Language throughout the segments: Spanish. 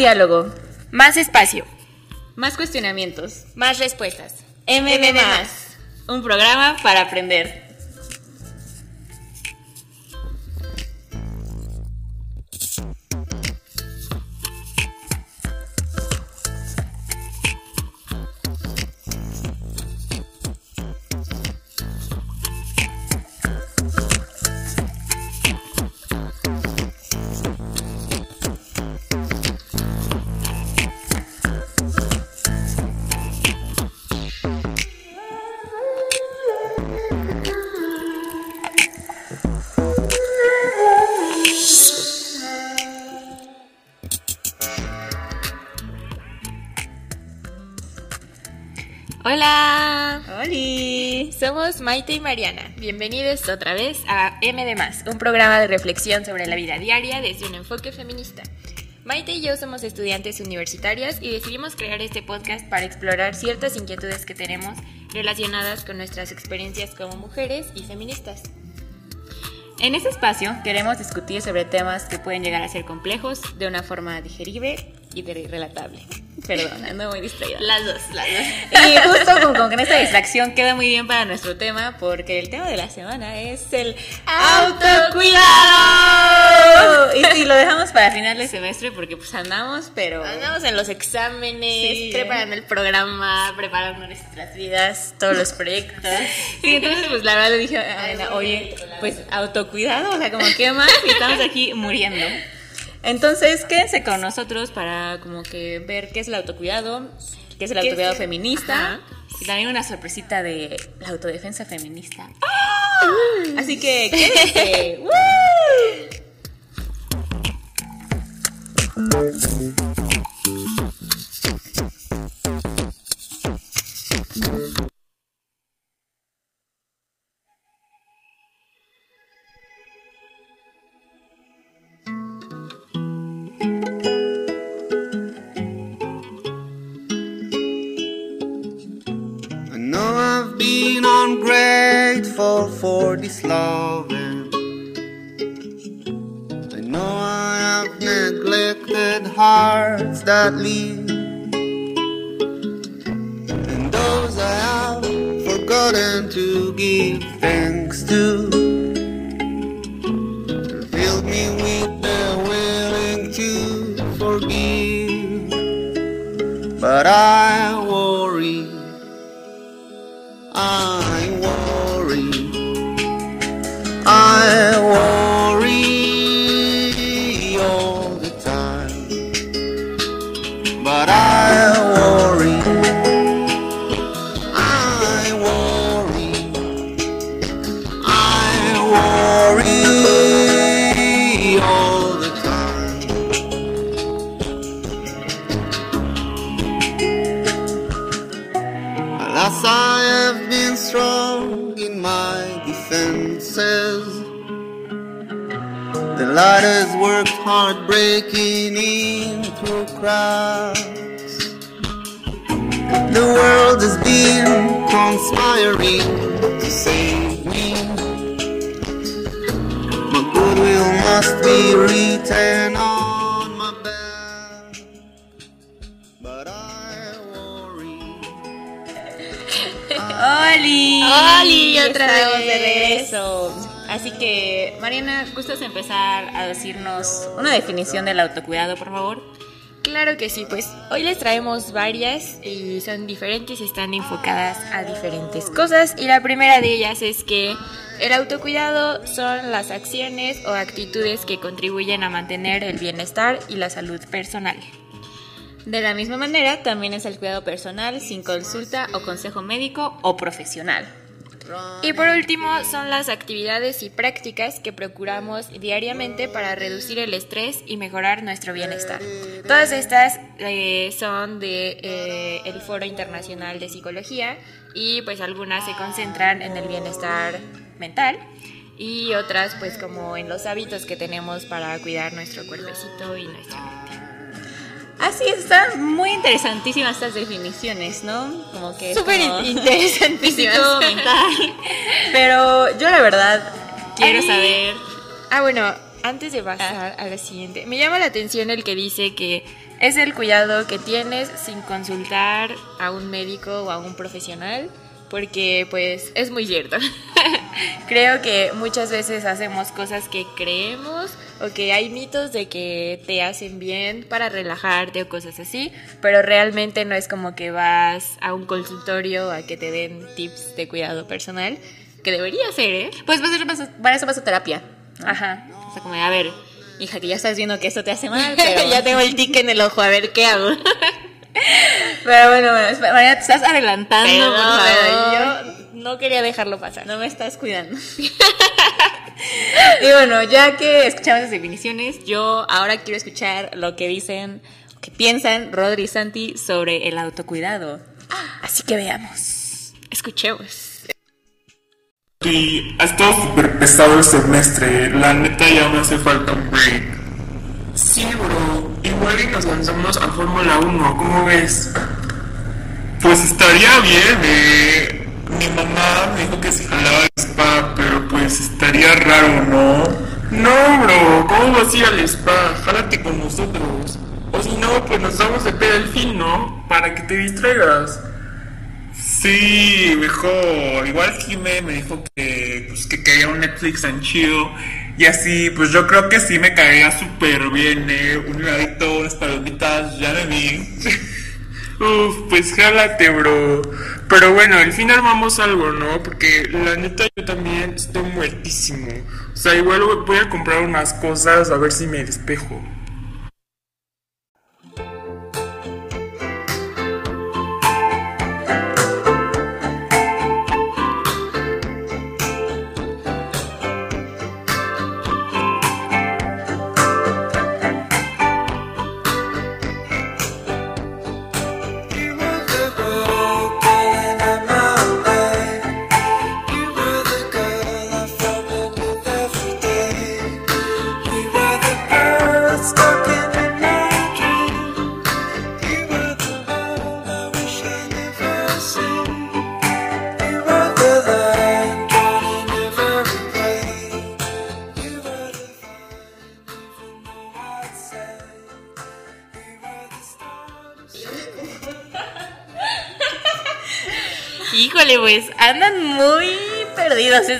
Diálogo. Más espacio. Más cuestionamientos. Más respuestas. Más. Un programa para aprender. Hola. ¡Holi! Somos Maite y Mariana. Bienvenidos otra vez a M de Más, un programa de reflexión sobre la vida diaria desde un enfoque feminista. Maite y yo somos estudiantes universitarias y decidimos crear este podcast para explorar ciertas inquietudes que tenemos relacionadas con nuestras experiencias como mujeres y feministas. En este espacio queremos discutir sobre temas que pueden llegar a ser complejos de una forma digerible y de- relatable. Perdón, ando muy distraída. Las dos, las dos. Y justo con, con esta distracción queda muy bien para nuestro tema porque el tema de la semana es el autocuidado. Y sí, lo dejamos para final de semestre porque pues andamos, pero... Andamos en los exámenes, Sí. preparando el programa, preparando nuestras vidas, todos los proyectos. Sí, entonces pues la verdad le dije a oye, pues autocuidado, o sea, como qué más, y estamos aquí muriendo. Entonces, quédense con nosotros para como que ver qué es el autocuidado, qué es el ¿Qué autocuidado es? feminista Ajá. y también una sorpresita de la autodefensa feminista. Así que quédense. has worked hard breaking in through cracks. The world has been conspiring to save me. My goodwill must be written on my back. But I worry. ¡Holi! ¡Holi! Otra Estamos vez. de regreso. Así que, Mariana, ¿gustas empezar a decirnos una definición del autocuidado, por favor? Claro que sí, pues hoy les traemos varias y son diferentes, están enfocadas a diferentes cosas y la primera de ellas es que el autocuidado son las acciones o actitudes que contribuyen a mantener el bienestar y la salud personal. De la misma manera, también es el cuidado personal sin consulta o consejo médico o profesional. Y por último, son las actividades y prácticas que procuramos diariamente para reducir el estrés y mejorar nuestro bienestar. Todas estas eh, son de eh, el Foro Internacional de Psicología y pues algunas se concentran en el bienestar mental y otras pues como en los hábitos que tenemos para cuidar nuestro cuerpecito y nuestra mente. Así es, están muy interesantísimas estas definiciones, ¿no? Como que Súper como interesantísimas. mental. Pero yo la verdad quiero Ay. saber Ah, bueno, antes de pasar a la siguiente, me llama la atención el que dice que es el cuidado que tienes sin consultar a un médico o a un profesional, porque pues es muy cierto. Creo que muchas veces hacemos cosas que creemos o que hay mitos de que te hacen bien para relajarte o cosas así, pero realmente no es como que vas a un consultorio a que te den tips de cuidado personal, que debería ser, ¿eh? Pues para eso vas a- terapia. Ajá. O sea, como de, a ver, hija, que ya estás viendo que esto te hace mal, pero... ya tengo el tic en el ojo, a ver qué hago. Pero bueno, bueno, María, te estás adelantando, Perdón, por favor. pero yo no quería dejarlo pasar. No me estás cuidando. y bueno, ya que escuchamos las definiciones, yo ahora quiero escuchar lo que dicen, que piensan Rodri y Santi sobre el autocuidado. Así que veamos. Escuchemos. Y ha estado súper pesado el semestre. La neta ya me hace falta un break. Sí, bro. Igual y nos lanzamos a Fórmula 1. ¿Cómo ves? Pues estaría bien, eh. Mi mamá me dijo que se jalaba el spa, pero pues estaría raro, ¿no? No, bro. ¿Cómo vas a ir al spa? Jálate con nosotros. O si no, pues nos damos de peda al fin, ¿no? Para que te distraigas. Sí, mejor. Igual Jime me dijo que, pues, que quería un Netflix tan chido. Y así, pues yo creo que sí me caería súper bien, ¿eh? Un heladito, unas palomitas, ya me vi. Uf, pues jálate, bro. Pero bueno, al fin armamos algo, ¿no? Porque la neta yo también estoy muertísimo. O sea, igual voy a comprar unas cosas a ver si me despejo.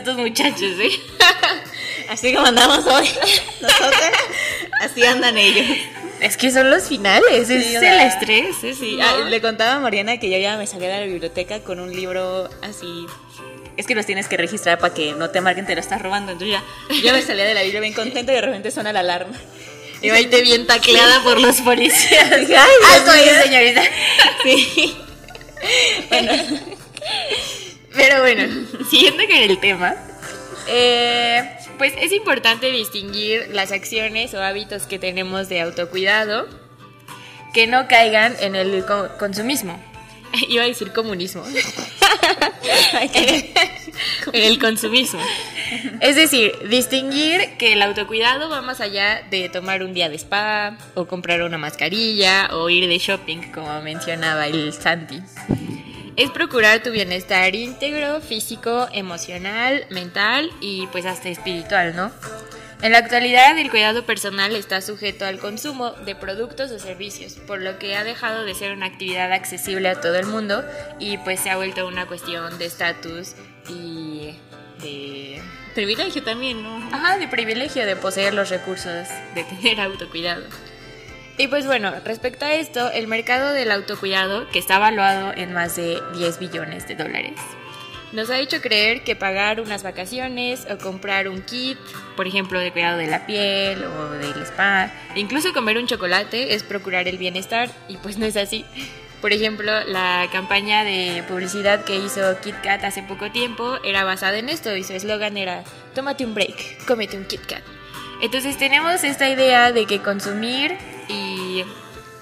Estos muchachos, ¿eh? Así como andamos hoy, nosotros, así andan ellos. Es que son los finales, es Sí, el estrés. Sí, ¿no? ah, le contaba a Mariana que yo ya me salía de la biblioteca con un libro así. Es que los tienes que registrar para que no te marquen, te lo estás robando. Entonces ya, yo me salía de la biblia bien contenta y de repente suena la alarma. Y ahí te bien tacleada por los policías. "Ay, Alto ahí, mío". señorita. Sí. Bueno, Pero bueno, siguiendo con el tema, eh, pues es importante distinguir las acciones o hábitos que tenemos de autocuidado que no caigan en el co- consumismo. Iba a decir comunismo. en el consumismo. Es decir, distinguir que el autocuidado va más allá de tomar un día de spa o comprar una mascarilla o ir de shopping, como mencionaba el Santi. Es procurar tu bienestar íntegro, físico, emocional, mental y pues hasta espiritual, ¿no? En la actualidad el cuidado personal está sujeto al consumo de productos o servicios, por lo que ha dejado de ser una actividad accesible a todo el mundo y pues se ha vuelto una cuestión de estatus y de privilegio también, ¿no? Ajá, de privilegio de poseer los recursos de tener autocuidado. Y pues bueno, respecto a esto, el mercado del autocuidado, que está valuado en más de 10 billones de dólares, nos ha hecho creer que pagar unas vacaciones o comprar un kit, por ejemplo, de cuidado de la piel o del spa, incluso comer un chocolate es procurar el bienestar y pues no es así. Por ejemplo, la campaña de publicidad que hizo KitKat hace poco tiempo era basada en esto y su eslogan era tómate un break, cómete un KitKat. Entonces tenemos esta idea de que consumir y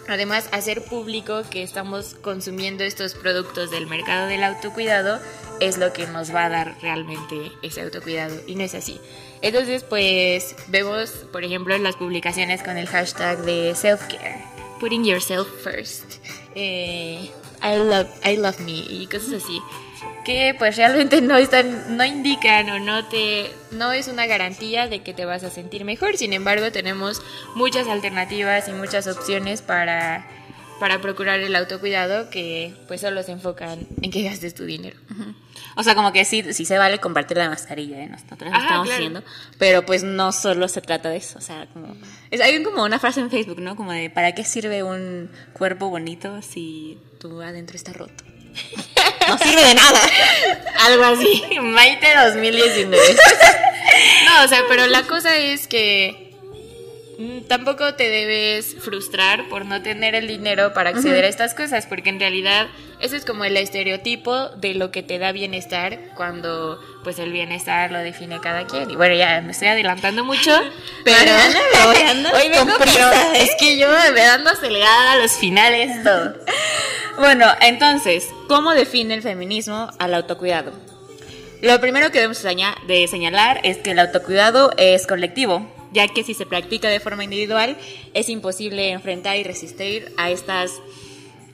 además hacer público que estamos consumiendo estos productos del mercado del autocuidado es lo que nos va a dar realmente ese autocuidado y no es así. Entonces pues vemos por ejemplo las publicaciones con el hashtag de self-care, putting yourself first. Eh, I love, I love me y cosas así. Que pues realmente no están, no indican o no te, no es una garantía de que te vas a sentir mejor. Sin embargo, tenemos muchas alternativas y muchas opciones para, para procurar el autocuidado que pues solo se enfocan en que gastes tu dinero. O sea, como que sí, sí se vale compartir la mascarilla, ¿eh? Nosotros lo Ajá, estamos claro. haciendo. Pero pues no solo se trata de eso. O sea, como. Es, hay como una frase en Facebook, ¿no? Como de: ¿para qué sirve un cuerpo bonito si tu adentro está roto? No sirve de nada. Algo así, Maite 2019. no, o sea, pero la cosa es que tampoco te debes frustrar por no tener el dinero para acceder a estas cosas, porque en realidad ese es como el estereotipo de lo que te da bienestar cuando pues el bienestar lo define cada quien. Y bueno, ya me estoy adelantando mucho, pero hoy vengo, pero ¿eh? es que yo me dando acelerada a los finales todo. Bueno, entonces, ¿cómo define el feminismo al autocuidado? Lo primero que debemos de señalar es que el autocuidado es colectivo, ya que si se practica de forma individual es imposible enfrentar y resistir a estas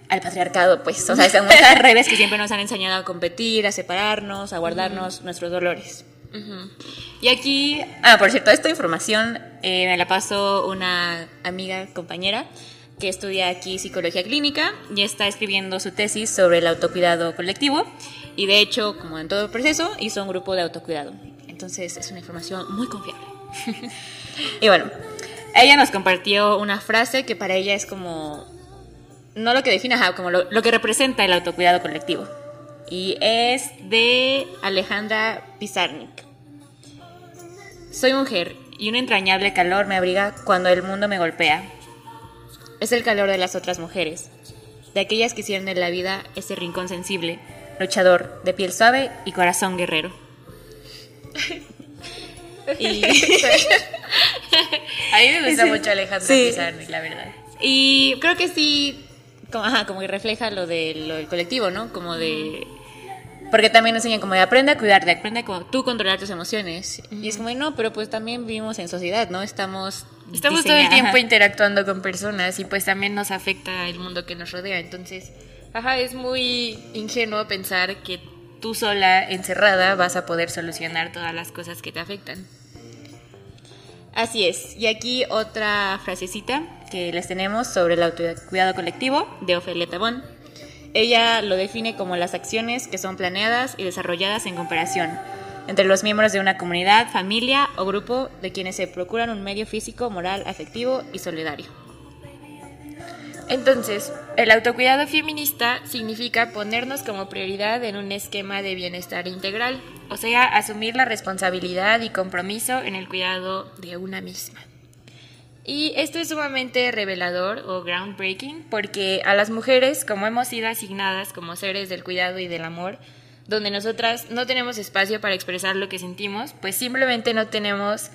al patriarcado, pues, o sea, esas muchas redes que siempre nos han enseñado a competir, a separarnos, a guardarnos nuestros dolores. Y aquí, ah, por cierto, esta información eh, me la pasó una amiga, compañera, que estudia aquí psicología clínica y está escribiendo su tesis sobre el autocuidado colectivo. Y de hecho, como en todo el proceso, hizo un grupo de autocuidado. Entonces, es una información muy confiable. y bueno, ella nos compartió una frase que para ella es como, no lo que define, como lo, lo que representa el autocuidado colectivo. Y es de Alejandra Pizarnik. Soy mujer y un entrañable calor me abriga cuando el mundo me golpea. Es el calor de las otras mujeres, de aquellas que hicieron de la vida ese rincón sensible, luchador, de piel suave y corazón guerrero. Y, A mí me gusta mucho Alejandro Sí. Pizarnik, la verdad. y creo que sí, como, ajá, como que refleja lo, de, lo del colectivo, ¿no? Como de... Porque también nos enseñan como de aprende a cuidarte, aprende a co- tú controlar tus emociones. Y es como, no, pero pues también vivimos en sociedad, ¿no? Estamos... Estamos todo el tiempo interactuando con personas y pues también nos afecta el mundo que nos rodea. Entonces, ajá, es muy ingenuo pensar que tú sola, encerrada, vas a poder solucionar todas las cosas que te afectan. Así es. Y aquí otra frasecita que les tenemos sobre el autocuidado colectivo de Ofelia Tabón. Ella lo define como las acciones que son planeadas y desarrolladas en cooperación entre los miembros de una comunidad, familia o grupo de quienes se procuran un medio físico, moral, afectivo y solidario. Entonces, el autocuidado feminista significa ponernos como prioridad en un esquema de bienestar integral, o sea, asumir la responsabilidad y compromiso en el cuidado de una misma. Y esto es sumamente revelador o groundbreaking porque a las mujeres, como hemos sido asignadas como seres del cuidado y del amor, donde nosotras no tenemos espacio para expresar lo que sentimos, pues simplemente no tenemos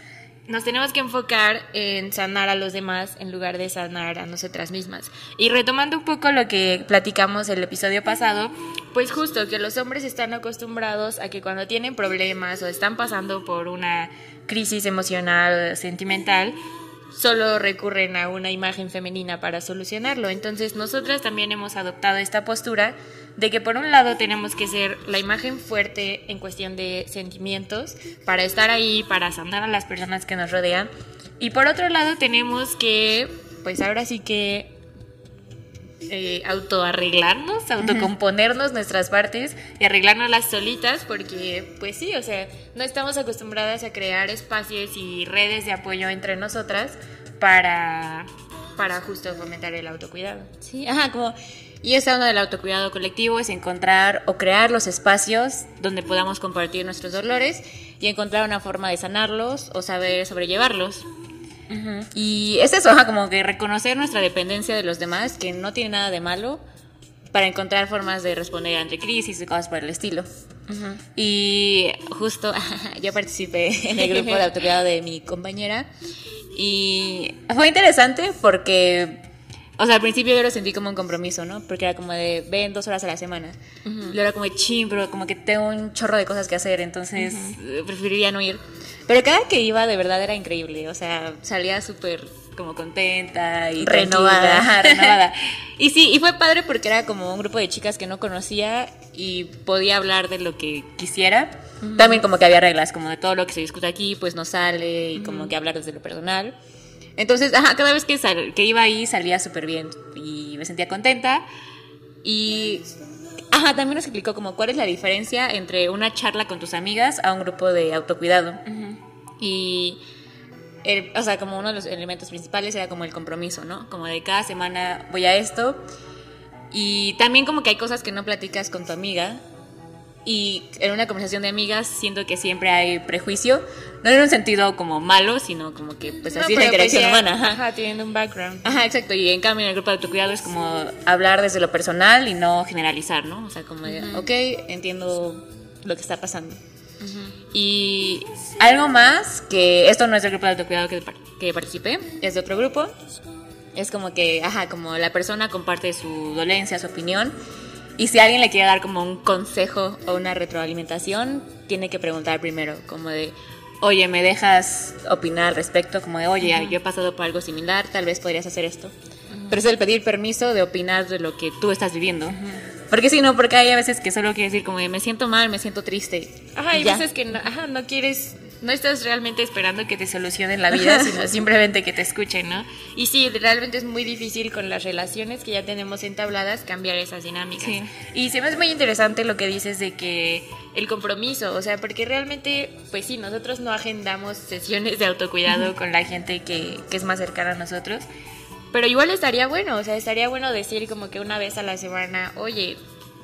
nos tenemos que enfocar en sanar a los demás en lugar de sanar a nosotras mismas. Y retomando un poco lo que platicamos el episodio pasado, pues justo que los hombres están acostumbrados a que cuando tienen problemas o están pasando por una crisis emocional, sentimental, solo recurren a una imagen femenina para solucionarlo. Entonces nosotras también hemos adoptado esta postura de que por un lado tenemos que ser la imagen fuerte en cuestión de sentimientos para estar ahí, para sanar a las personas que nos rodean. Y por otro lado tenemos que, pues ahora sí que eh, autoarreglarnos, autocomponernos nuestras partes y arreglarnos las solitas porque pues sí, o sea, no estamos acostumbradas a crear espacios y redes de apoyo entre nosotras para, para justo fomentar el autocuidado. Sí, ajá, como... Y esa onda del autocuidado colectivo es encontrar o crear los espacios donde podamos compartir nuestros dolores y encontrar una forma de sanarlos o saber sobrellevarlos. Y es eso, como que reconocer nuestra dependencia de los demás, que no tiene nada de malo, para encontrar formas de responder ante crisis y cosas por el estilo. Y justo yo participé en el grupo de autocuidado de mi compañera y fue interesante porque o sea, al principio yo lo sentí como un compromiso, ¿no? Porque era como de, ven dos horas a la semana. Yo era como de, ching, pero como que tengo un chorro de cosas que hacer, entonces eh, preferiría no ir. Pero cada que iba, de verdad, era increíble. O sea, salía súper como contenta y Renovada. ajá, renovada. Y sí, y fue padre porque era como un grupo de chicas que no conocía y podía hablar de lo que quisiera. También como que había reglas, como de todo lo que se discute aquí, pues no sale y como que hablar desde lo personal. Entonces, ajá, cada vez que, sal- que iba ahí salía súper bien y me sentía contenta. Y, ajá, también nos explicó como cuál es la diferencia entre una charla con tus amigas a un grupo de autocuidado. Y, el- o sea, como uno de los elementos principales era como el compromiso, ¿no? Como de cada semana voy a esto. Y también como que hay cosas que no platicas con tu amiga. Y en una conversación de amigas siento que siempre hay prejuicio. No en un sentido como malo, sino como que pues No, así es la pero pues interacción ya- humana. ajá. Teniendo un background. Ajá, exacto. Y en cambio en el grupo de autocuidado es como hablar desde lo personal y no generalizar, ¿no? O sea, como de, ok, entiendo lo que está pasando. Y algo más, que esto no es del grupo de autocuidado que, que participé, es de otro grupo. Es como que, ajá, como la persona comparte su dolencia, su opinión. Y si alguien le quiere dar como un consejo o una retroalimentación, tiene que preguntar primero, como de, oye, ¿me dejas opinar al respecto? Como de, oye, yo he pasado por algo similar, tal vez podrías hacer esto. Pero es el pedir permiso de opinar de lo que tú estás viviendo. Porque si no, porque hay a veces que solo quiere decir como de, me siento mal, me siento triste. Ajá, hay ya. veces que no, ajá, no quieres, no estás realmente esperando que te solucionen la vida, sino simplemente que te escuchen, ¿no? Y sí, realmente es muy difícil con las relaciones que ya tenemos entabladas cambiar esas dinámicas. Sí. Y se me hace muy interesante lo que dices de que el compromiso, o sea, porque realmente, pues sí, nosotros no agendamos sesiones de autocuidado con la gente que, que es más cercana a nosotros. Pero igual estaría bueno, o sea, estaría bueno decir como que una vez a la semana, oye,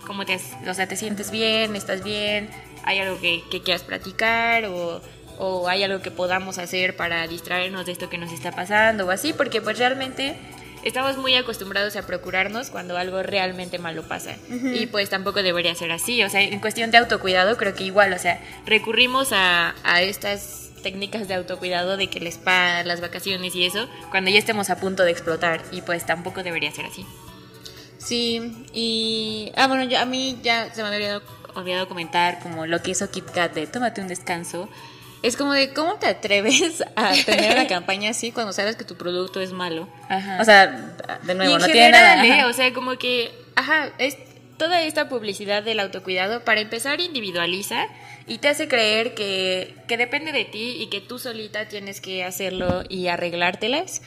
¿cómo te, o sea, te sientes bien? ¿Estás bien? ¿Hay algo que, que quieras platicar? O, o hay algo que podamos hacer para distraernos de esto que nos está pasando? O así, porque pues realmente estamos muy acostumbrados a procurarnos cuando algo realmente malo pasa. Y pues tampoco debería ser así. O sea, en cuestión de autocuidado creo que igual, o sea, recurrimos a, a estas técnicas de autocuidado de que el spa, las vacaciones y eso, cuando ya estemos a punto de explotar. Y pues tampoco debería ser así. Sí, y. Ah, bueno, yo, a mí ya se me había olvidado, olvidado comentar como lo que hizo Kit Kat de tómate un descanso. Es como de cómo te atreves a tener una campaña así cuando sabes que tu producto es malo. Ajá. O sea, de nuevo, y en no general, tiene nada. ¿eh? ajá. O sea, como que, ajá, es toda esta publicidad del autocuidado, para empezar, individualiza y te hace creer que, que depende de ti y que tú solita tienes que hacerlo y arreglártelas.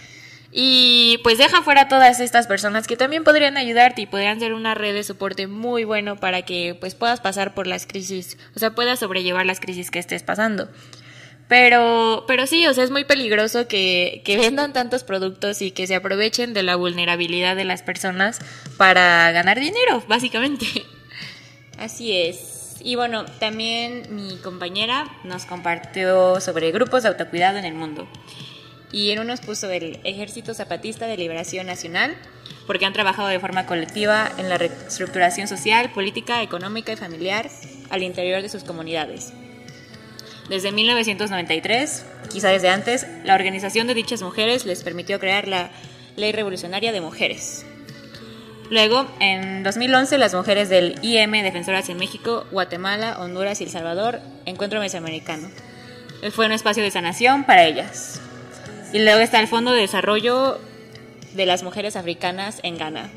Y pues deja fuera todas estas personas que también podrían ayudarte y podrían ser una red de soporte muy bueno para que pues puedas pasar por las crisis, o sea, puedas sobrellevar las crisis que estés pasando. Pero, pero sí, o sea, es muy peligroso que, que vendan tantos productos y que se aprovechen de la vulnerabilidad de las personas para ganar dinero, básicamente. Así es. Y bueno, también mi compañera nos compartió sobre grupos de autocuidado en el mundo. Y en unos puso el Ejército Zapatista de Liberación Nacional, porque han trabajado de forma colectiva en la reestructuración social, política, económica y familiar al interior de sus comunidades. Desde 1993, quizá desde antes, la organización de dichas mujeres les permitió crear la Ley Revolucionaria de Mujeres. Luego, en 2011, las mujeres del IM Defensoras en México, Guatemala, Honduras y El Salvador, Encuentro Mesoamericano. Fue un espacio de sanación para ellas. Y luego está el Fondo de Desarrollo de las Mujeres Africanas en Ghana.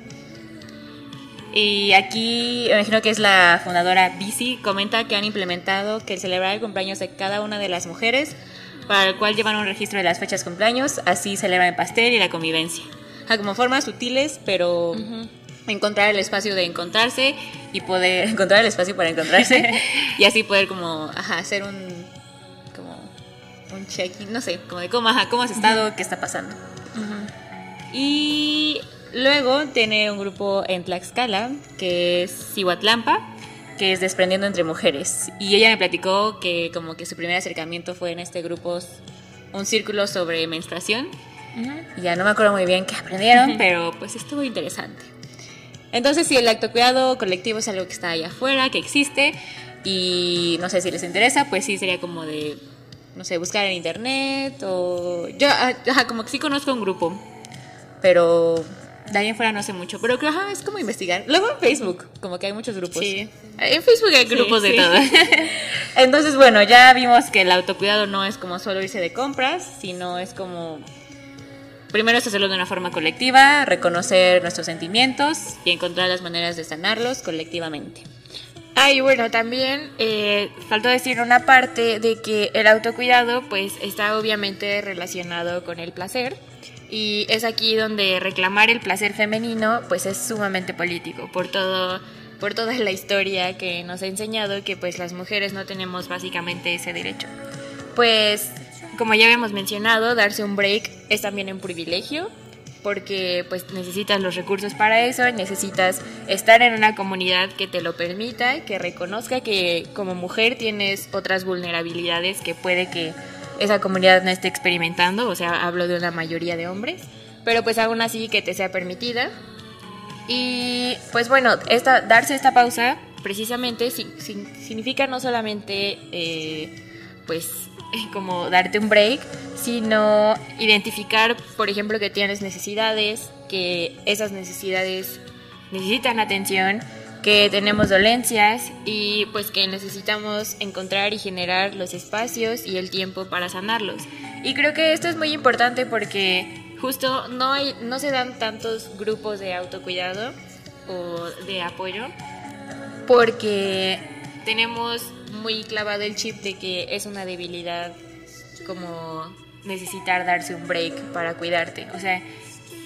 Y aquí, me imagino que es la fundadora Bici, comenta que han implementado que el celebrar el cumpleaños de cada una de las mujeres, para el cual llevan un registro de las fechas cumpleaños, así celebran el pastel y la convivencia. O sea, como formas sutiles, pero encontrar el espacio de encontrarse y poder encontrar el espacio para encontrarse y así poder como, ajá, hacer un, como, un check-in, no sé, como de cómo, ajá, cómo has estado, qué está pasando. Y luego tiene un grupo en Tlaxcala, que es Cihuatlampa, que es Desprendiendo entre Mujeres. Y ella me platicó que como que su primer acercamiento fue en este grupo, un círculo sobre menstruación. Ya no me acuerdo muy bien qué aprendieron, pero pues estuvo interesante. Entonces, si el autocuidado colectivo es algo que está allá afuera, que existe, y no sé si les interesa, pues sí sería como de, no sé, buscar en internet o... Yo, ah, ajá, como que sí conozco un grupo, pero de ahí en fuera no sé mucho, pero creo, ajá, es como investigar. Luego en Facebook, como que hay muchos grupos. Sí. En Facebook hay Sí, grupos de sí. todo. Entonces, bueno, ya vimos que el autocuidado no es como solo irse de compras, sino es como primero es hacerlo de una forma colectiva, reconocer nuestros sentimientos y encontrar las maneras de sanarlos colectivamente. Ah, y bueno, también eh, faltó decir una parte de que el autocuidado pues está obviamente relacionado con el placer y es aquí donde reclamar el placer femenino pues es sumamente político por todo por toda la historia que nos ha enseñado que pues las mujeres no tenemos básicamente ese derecho. Pues como ya habíamos mencionado, darse un break es también un privilegio porque pues necesitas los recursos para eso, necesitas estar en una comunidad que te lo permita, que reconozca que como mujer tienes otras vulnerabilidades que puede que esa comunidad no esté experimentando, o sea, hablo de una mayoría de hombres, pero pues aún así que te sea permitida. Y pues bueno, darse esta pausa precisamente si- si- significa no solamente eh, pues como darte un break, sino identificar, por ejemplo, que tienes necesidades, que esas necesidades necesitan atención, que tenemos dolencias y pues que necesitamos encontrar y generar los espacios y el tiempo para sanarlos. Y creo que esto es muy importante porque justo no hay no se dan tantos grupos de autocuidado o de apoyo porque tenemos muy clavado el chip de que es una debilidad como necesitar darse un break para cuidarte. O sea,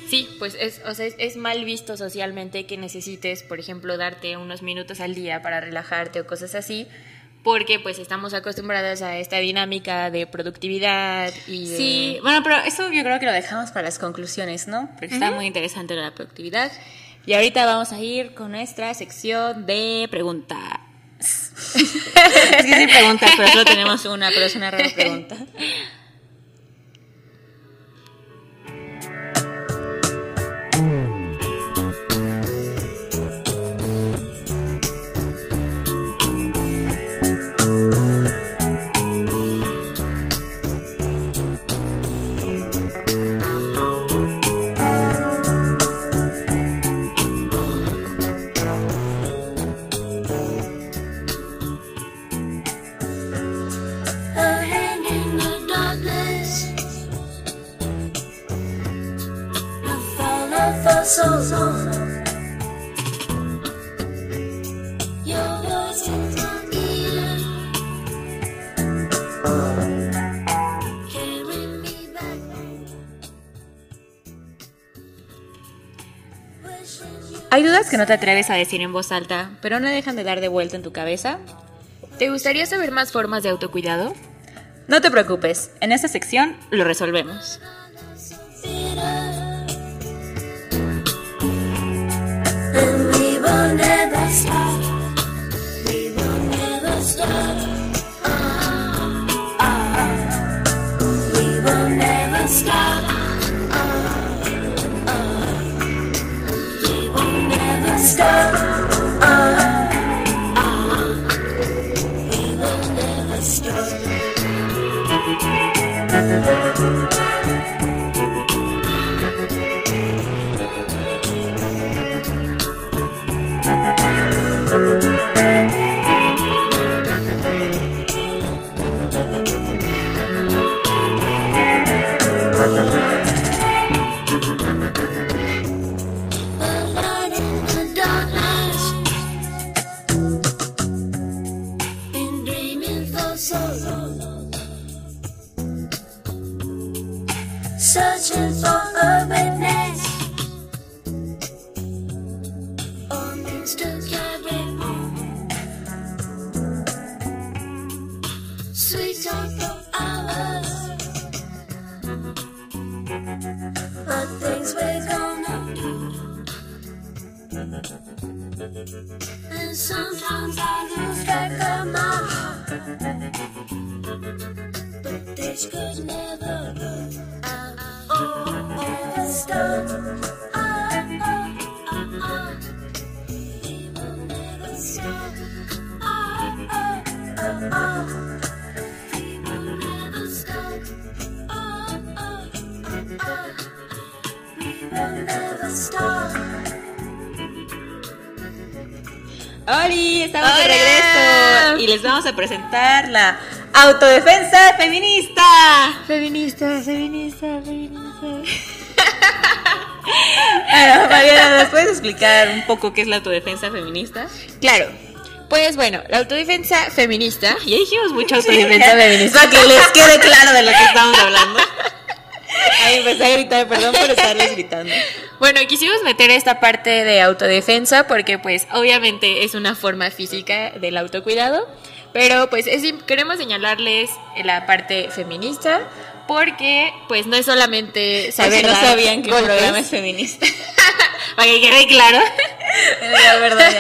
sí, pues es, o sea, es, es mal visto socialmente que necesites, por ejemplo, darte unos minutos al día para relajarte o cosas así, porque pues estamos acostumbradas a esta dinámica de productividad y de- Sí, bueno, pero eso yo creo que lo dejamos para las conclusiones, ¿no? Porque está muy interesante la productividad. Y ahorita vamos a ir con nuestra sección de preguntas. es que sí preguntas, pero solo tenemos una, pero es una rara pregunta. que no te atreves a decir en voz alta, pero no dejan de dar de vuelta en tu cabeza. ¿Te gustaría saber más formas de autocuidado? No te preocupes, en esta sección lo resolvemos. Stop. Estamos de regreso y les vamos a presentar la autodefensa feminista. Feminista, feminista, feminista. Bueno, Mariana, ¿nos puedes explicar un poco qué es la autodefensa feminista? Claro. Pues bueno, la autodefensa feminista, ya dijimos mucho autodefensa feminista. Para que les quede claro de lo que estamos hablando. Ahí empecé a gritar, perdón por estarles gritando. Bueno, quisimos meter esta parte de autodefensa porque pues obviamente es una forma física del autocuidado, pero pues es, queremos señalarles la parte feminista porque pues no es solamente Saber saber no sabían que el programa es feminista. Para que quede claro. La verdad,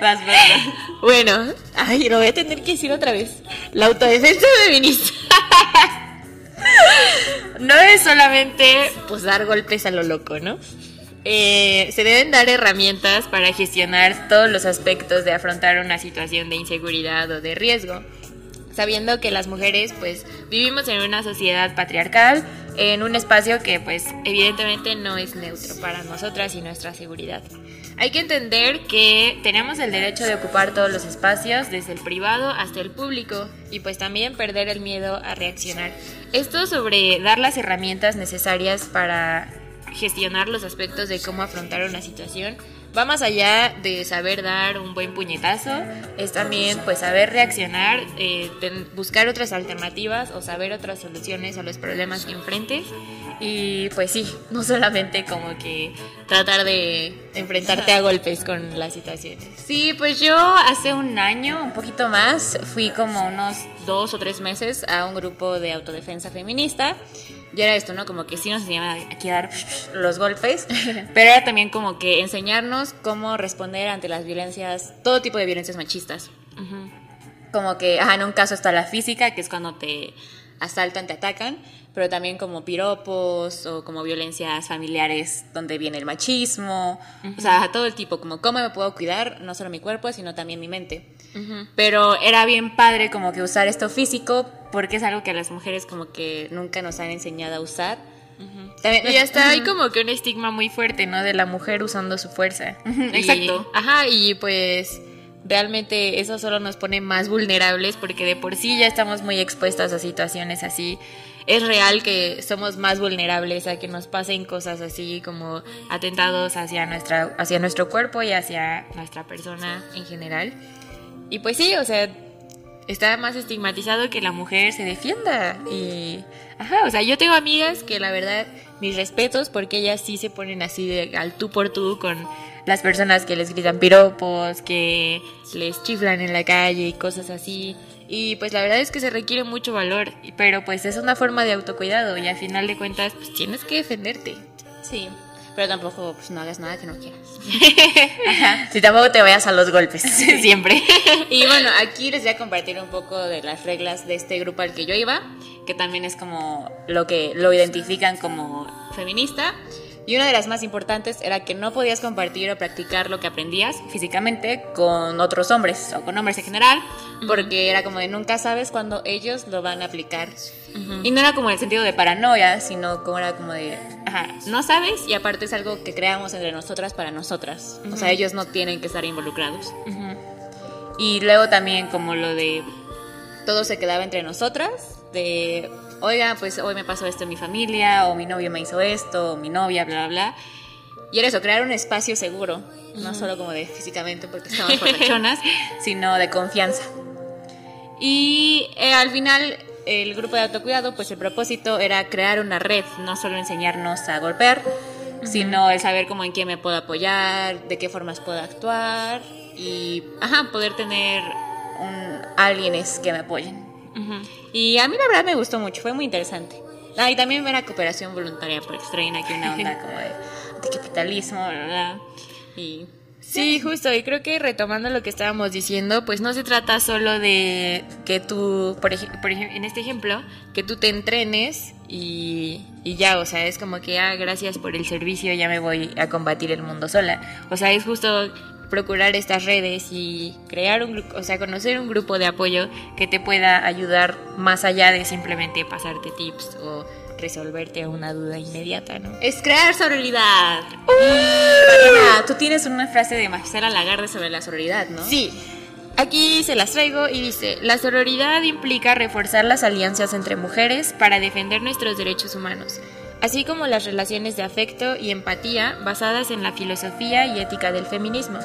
ya. Bueno, ay, lo voy a tener que decir otra vez. La autodefensa feminista. no es solamente pues dar golpes a lo loco, ¿no? Eh, se deben dar herramientas para gestionar todos los aspectos de afrontar una situación de inseguridad o de riesgo, sabiendo que las mujeres pues vivimos en una sociedad patriarcal, en un espacio que pues evidentemente no es neutro para nosotras y nuestra seguridad. Hay que entender que tenemos el derecho de ocupar todos los espacios, desde el privado hasta el público, y pues también perder el miedo a reaccionar. Esto sobre dar las herramientas necesarias para gestionar los aspectos de cómo afrontar una situación va más allá de saber dar un buen puñetazo, es también pues saber reaccionar, eh, buscar otras alternativas o saber otras soluciones a los problemas que enfrentes y pues sí, no solamente como que tratar de enfrentarte a golpes con las situaciones. Sí, pues yo hace un año, un poquito más, fui como unos dos o tres meses a un grupo de autodefensa feminista. Y era esto, ¿no? Como que sí nos enseñaban aquí a dar los golpes, pero era también como que enseñarnos cómo responder ante las violencias, todo tipo de violencias machistas. Como que, ajá, en un caso está la física, que es cuando te asaltan, te atacan, pero también como piropos o como violencias familiares donde viene el machismo, o sea, todo el tipo, como cómo me puedo cuidar, no solo mi cuerpo, sino también mi mente. Pero era bien padre como que usar esto físico porque es algo que a las mujeres como que nunca nos han enseñado a usar. También- Y hasta hay Ujú. como que un estigma muy fuerte, ¿no? De la mujer usando su fuerza. Ujú, Y- exacto. Ajá, y pues realmente eso solo nos pone más vulnerables porque de por sí ya estamos muy expuestas a situaciones así. Es real que somos más vulnerables a que nos pasen cosas así como atentados hacia, nuestra, hacia nuestro cuerpo y hacia nuestra persona en general. Y pues sí, o sea, está más estigmatizado que la mujer se defienda. Y, ajá, o sea, yo tengo amigas que la verdad, mis respetos, porque ellas sí se ponen así de al tú por tú con las personas que les gritan piropos, que les chiflan en la calle y cosas así. Y pues la verdad es que se requiere mucho valor, pero pues es una forma de autocuidado y al final de cuentas pues tienes que defenderte. Sí, pero tampoco pues, no hagas nada que no quieras. Si tampoco te vayas a los golpes, siempre. Y bueno, aquí les voy a compartir un poco de las reglas de este grupo al que yo iba, que también es como lo que lo identifican como feminista. Y una de las más importantes era que no podías compartir o practicar lo que aprendías físicamente con otros hombres o con hombres en general, porque era como de nunca sabes cuándo ellos lo van a aplicar. Y no era como en el sentido de paranoia, sino como era como de, ajá, no sabes y aparte es algo que creamos entre nosotras para nosotras. O sea, ellos no tienen que estar involucrados. Y luego también como lo de todo se quedaba entre nosotras, de, oiga, pues hoy me pasó esto en mi familia, o mi novio me hizo esto, o mi novia, bla, bla, bla. Y era eso, crear un espacio seguro, no solo como de físicamente porque estamos portachonas, sino de confianza. Y eh, al final el grupo de autocuidado, pues el propósito era crear una red, no solo enseñarnos a golpear, sino el saber cómo en quién me puedo apoyar, de qué formas puedo actuar y, ajá, poder tener un, alguienes que me apoyen. Y a mí la verdad me gustó mucho, fue muy interesante. Ah, y también ver la cooperación voluntaria, porque traen aquí una onda como de anticapitalismo, bla, bla, bla. Y Sí, justo, y creo que retomando lo que estábamos diciendo, pues no se trata solo de que tú, por ejemplo, en este ejemplo, que tú te entrenes y, y ya, o sea, es como que, ah, gracias por el servicio, ya me voy a combatir el mundo sola. O sea, es justo procurar estas redes y crear un grupo, o sea, conocer un grupo de apoyo que te pueda ayudar más allá de simplemente pasarte tips o resolverte una duda inmediata, ¿no? es crear sororidad. Mariana, tú tienes una frase de Marcela Lagarde sobre la sororidad, ¿no? Sí. Aquí se las traigo y dice, la sororidad implica reforzar las alianzas entre mujeres para defender nuestros derechos humanos. Así como las relaciones de afecto y empatía basadas en la filosofía y ética del feminismo.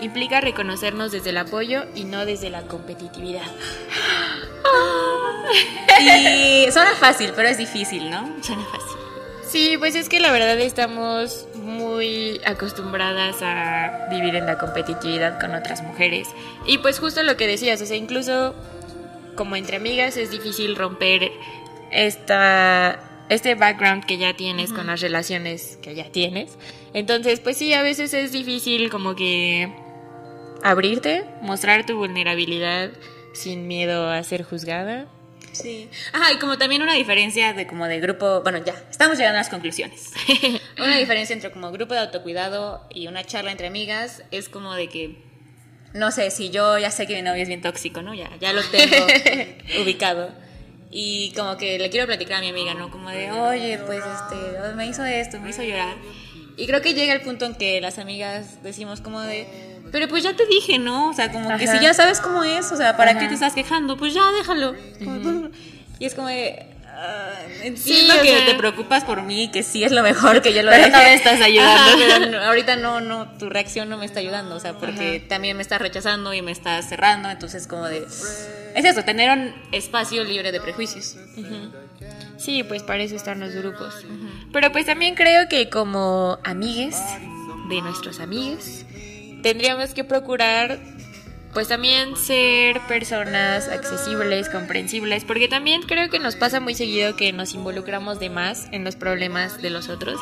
Implica reconocernos desde el apoyo y no desde la competitividad. Y suena fácil, pero es difícil, ¿no? Suena fácil. Sí, pues es que la verdad estamos muy acostumbradas a vivir en la competitividad con otras mujeres. Y pues justo lo que decías, o sea, incluso como entre amigas es difícil romper esta, este background que ya tienes con las relaciones que ya tienes. Entonces, pues sí, a veces es difícil como que abrirte, mostrar tu vulnerabilidad sin miedo a ser juzgada. Sí. Ajá, y como también una diferencia de como de grupo, bueno, ya, estamos llegando a las conclusiones. una diferencia entre como grupo de autocuidado y una charla entre amigas es como de que, no sé, si yo ya sé que mi novio es bien tóxico, ¿no? Ya, ya lo tengo ubicado. Y como que le quiero platicar a mi amiga, ¿no? Como de, oye, pues este, me hizo esto, me hizo llorar. Y creo que llega el punto en que las amigas decimos como de, pero pues ya te dije, ¿no? O sea, como que si ya sabes cómo es, o sea, ¿para Ajá. qué te estás quejando? Pues ya déjalo. Y es como de, entiendo Sí, o que sea- te preocupas por mí, que sí es lo mejor que yo lo Pero deje. no me estás ayudando. Ajá, pero ahorita no, no, tu reacción no me está ayudando, o sea, porque también me estás rechazando y me estás cerrando, entonces como de, es eso, tener un espacio libre de prejuicios. Sí, pues para eso están los grupos. Pero pues también creo que como amigues de nuestros amigues, tendríamos que procurar pues también ser personas accesibles, comprensibles, porque también creo que nos pasa muy seguido que nos involucramos de más en los problemas de los otros.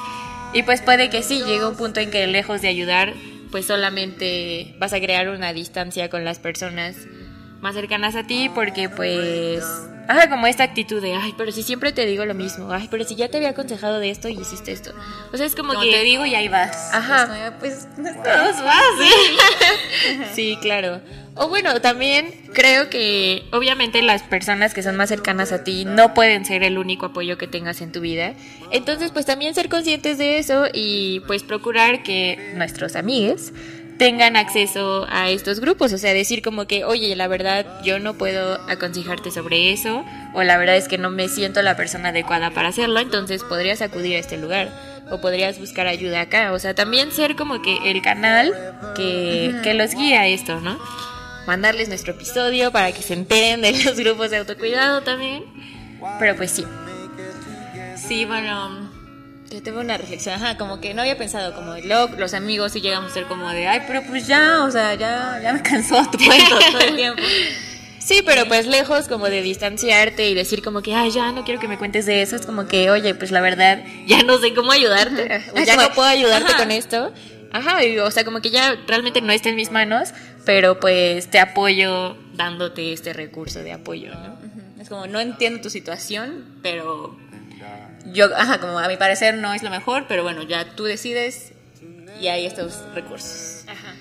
Y pues puede que sí, llegue un punto en que lejos de ayudar, pues solamente vas a crear una distancia con las personas más cercanas a ti porque pues ajá como esta actitud de ay pero si siempre te digo lo mismo ay pero si ya te había aconsejado de esto y hiciste esto o sea es como, Como que te digo y ahí vas. Ajá. Es como de, Pues no todo fácil. sí claro o bueno también creo que obviamente las personas que son más cercanas a ti no pueden ser el único apoyo que tengas en tu vida entonces pues también ser conscientes de eso y pues procurar que nuestros amigos tengan acceso a estos grupos, o sea, decir como que, oye, la verdad yo no puedo aconsejarte sobre eso, o la verdad es que no me siento la persona adecuada para hacerlo, entonces podrías acudir a este lugar, o podrías buscar ayuda acá, o sea, también ser como que el canal que, que los guía a esto, ¿no? Mandarles nuestro episodio para que se enteren de los grupos de autocuidado también, pero pues sí. Sí, bueno, yo tengo una reflexión, ajá, como que no había pensado, como los amigos sí llegamos a ser como de, ay, pero pues ya, o sea, ya, ya me cansó tu cuento todo el tiempo. Sí, pero pues lejos como de distanciarte y decir como que, ay, ya no quiero que me cuentes de eso, es como que, oye, pues la verdad, ya no sé cómo ayudarte, o ya Como- no puedo ayudarte Ajá. con esto. Ajá, y, o sea, como que ya realmente no está en mis manos, pero pues te apoyo dándote este recurso de apoyo, ¿no? Es como, no entiendo tu situación, pero yo, ajá, como a mi parecer no es lo mejor, pero bueno, ya tú decides y hay estos recursos. Ajá.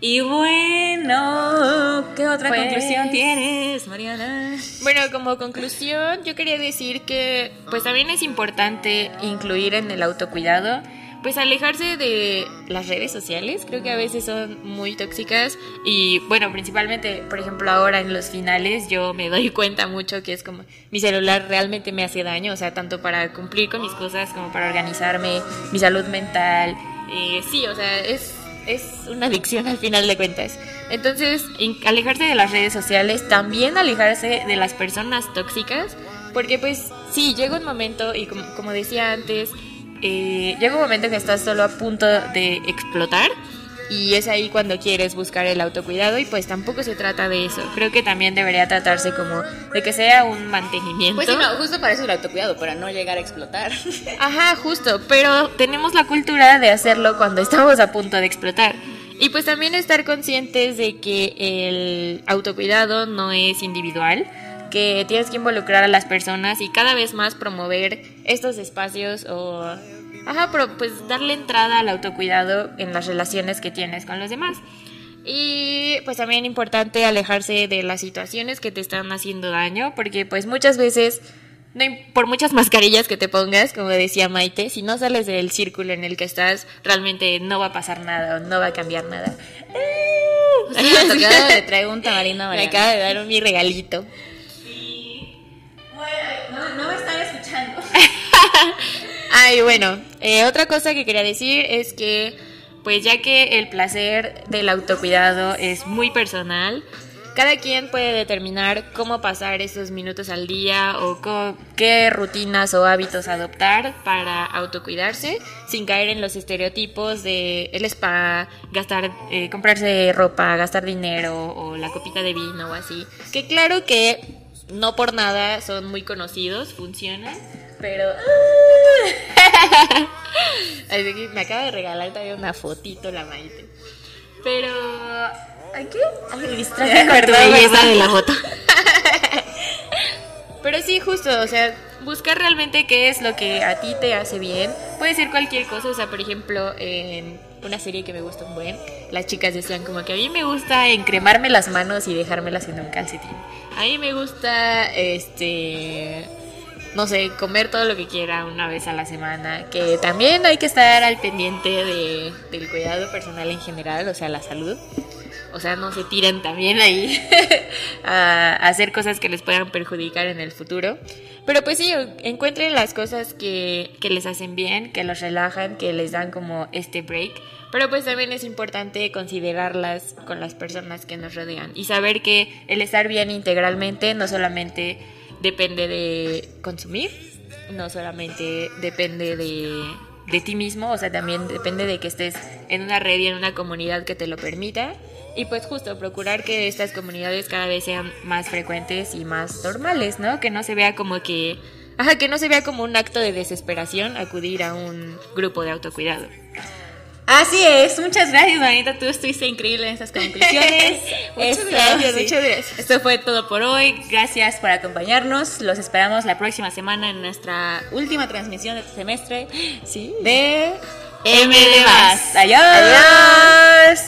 Y bueno, ¿qué otra Pues- conclusión tienes, Mariana? Bueno, como conclusión, yo quería decir que pues también es importante incluir en el autocuidado, pues alejarse de las redes sociales, creo que a veces son muy tóxicas y bueno, principalmente, por ejemplo, ahora en los finales yo me doy cuenta mucho que es como mi celular realmente me hace daño, o sea, tanto para cumplir con mis cosas como para organizarme, mi salud mental, eh, sí, o sea, es es una adicción al final de cuentas. Entonces, alejarse de las redes sociales, también alejarse de las personas tóxicas, porque pues sí, llega un momento, y como, como decía antes, eh, llega un momento que estás solo a punto de explotar. Y es ahí cuando quieres buscar el autocuidado y pues tampoco se trata de eso. Creo que también debería tratarse como de que sea un mantenimiento. Pues sí, no, justo para eso el autocuidado, para no llegar a explotar. Ajá, justo, pero tenemos la cultura de hacerlo cuando estamos a punto de explotar. Y pues también estar conscientes de que el autocuidado no es individual, que tienes que involucrar a las personas y cada vez más promover estos espacios o... Ajá, pero pues darle entrada al autocuidado en las relaciones que tienes con los demás. Y pues también importante alejarse de las situaciones que te están haciendo daño, porque pues muchas veces, no por muchas mascarillas que te pongas, como decía Maite, si no sales del círculo en el que estás, realmente no va a pasar nada o no va a cambiar nada. Traigo un tamarindo a Me acaba de dar mi regalito. No, me están escuchando. Ah, Ah, y bueno, eh, otra cosa que quería decir es que, pues ya que el placer del autocuidado es muy personal, cada quien puede determinar cómo pasar esos minutos al día o qué rutinas o hábitos adoptar para autocuidarse sin caer en los estereotipos de el spa, gastar, eh, comprarse ropa, gastar dinero o la copita de vino o así. Que claro que no por nada son muy conocidos, funcionan, pero... Así que me acaba de regalar también una fotito la Maite. Pero... ¿Ay, qué? Ay, distraje con tu belleza de la foto. Pero sí, justo, o sea, buscar realmente qué es lo que a ti te hace bien. Puede ser cualquier cosa, o sea, por ejemplo, en una serie que me gusta un buen, las chicas decían como que a mí me gusta encremarme las manos y dejármelas en un calcetín. A mí me gusta, este, no sé, comer todo lo que quiera una vez a la semana, que también hay que estar al pendiente de, del cuidado personal en general, o sea, la salud. O sea, no se tiren también ahí a hacer cosas que les puedan perjudicar en el futuro. Pero pues sí, encuentren las cosas que, que les hacen bien, que los relajan, que les dan como este break. Pero pues también es importante considerarlas con las personas que nos rodean y saber que el estar bien integralmente no solamente depende de consumir, no solamente depende de, de ti mismo, o sea, también depende de que estés en una red y en una comunidad que te lo permita. Y pues justo procurar que estas comunidades cada vez sean más frecuentes y más normales, ¿no? Que no se vea como que... Ajá, que no se vea como un acto de desesperación acudir a un grupo de autocuidado. Así es, muchas gracias, Manita. Tú estuviste increíble en estas conclusiones. Muchas Esto- gracias, muchas gracias. Esto fue todo por hoy. Gracias por acompañarnos. Los esperamos la próxima semana en nuestra última transmisión de este semestre Sí. de M de más. Adiós. Adiós.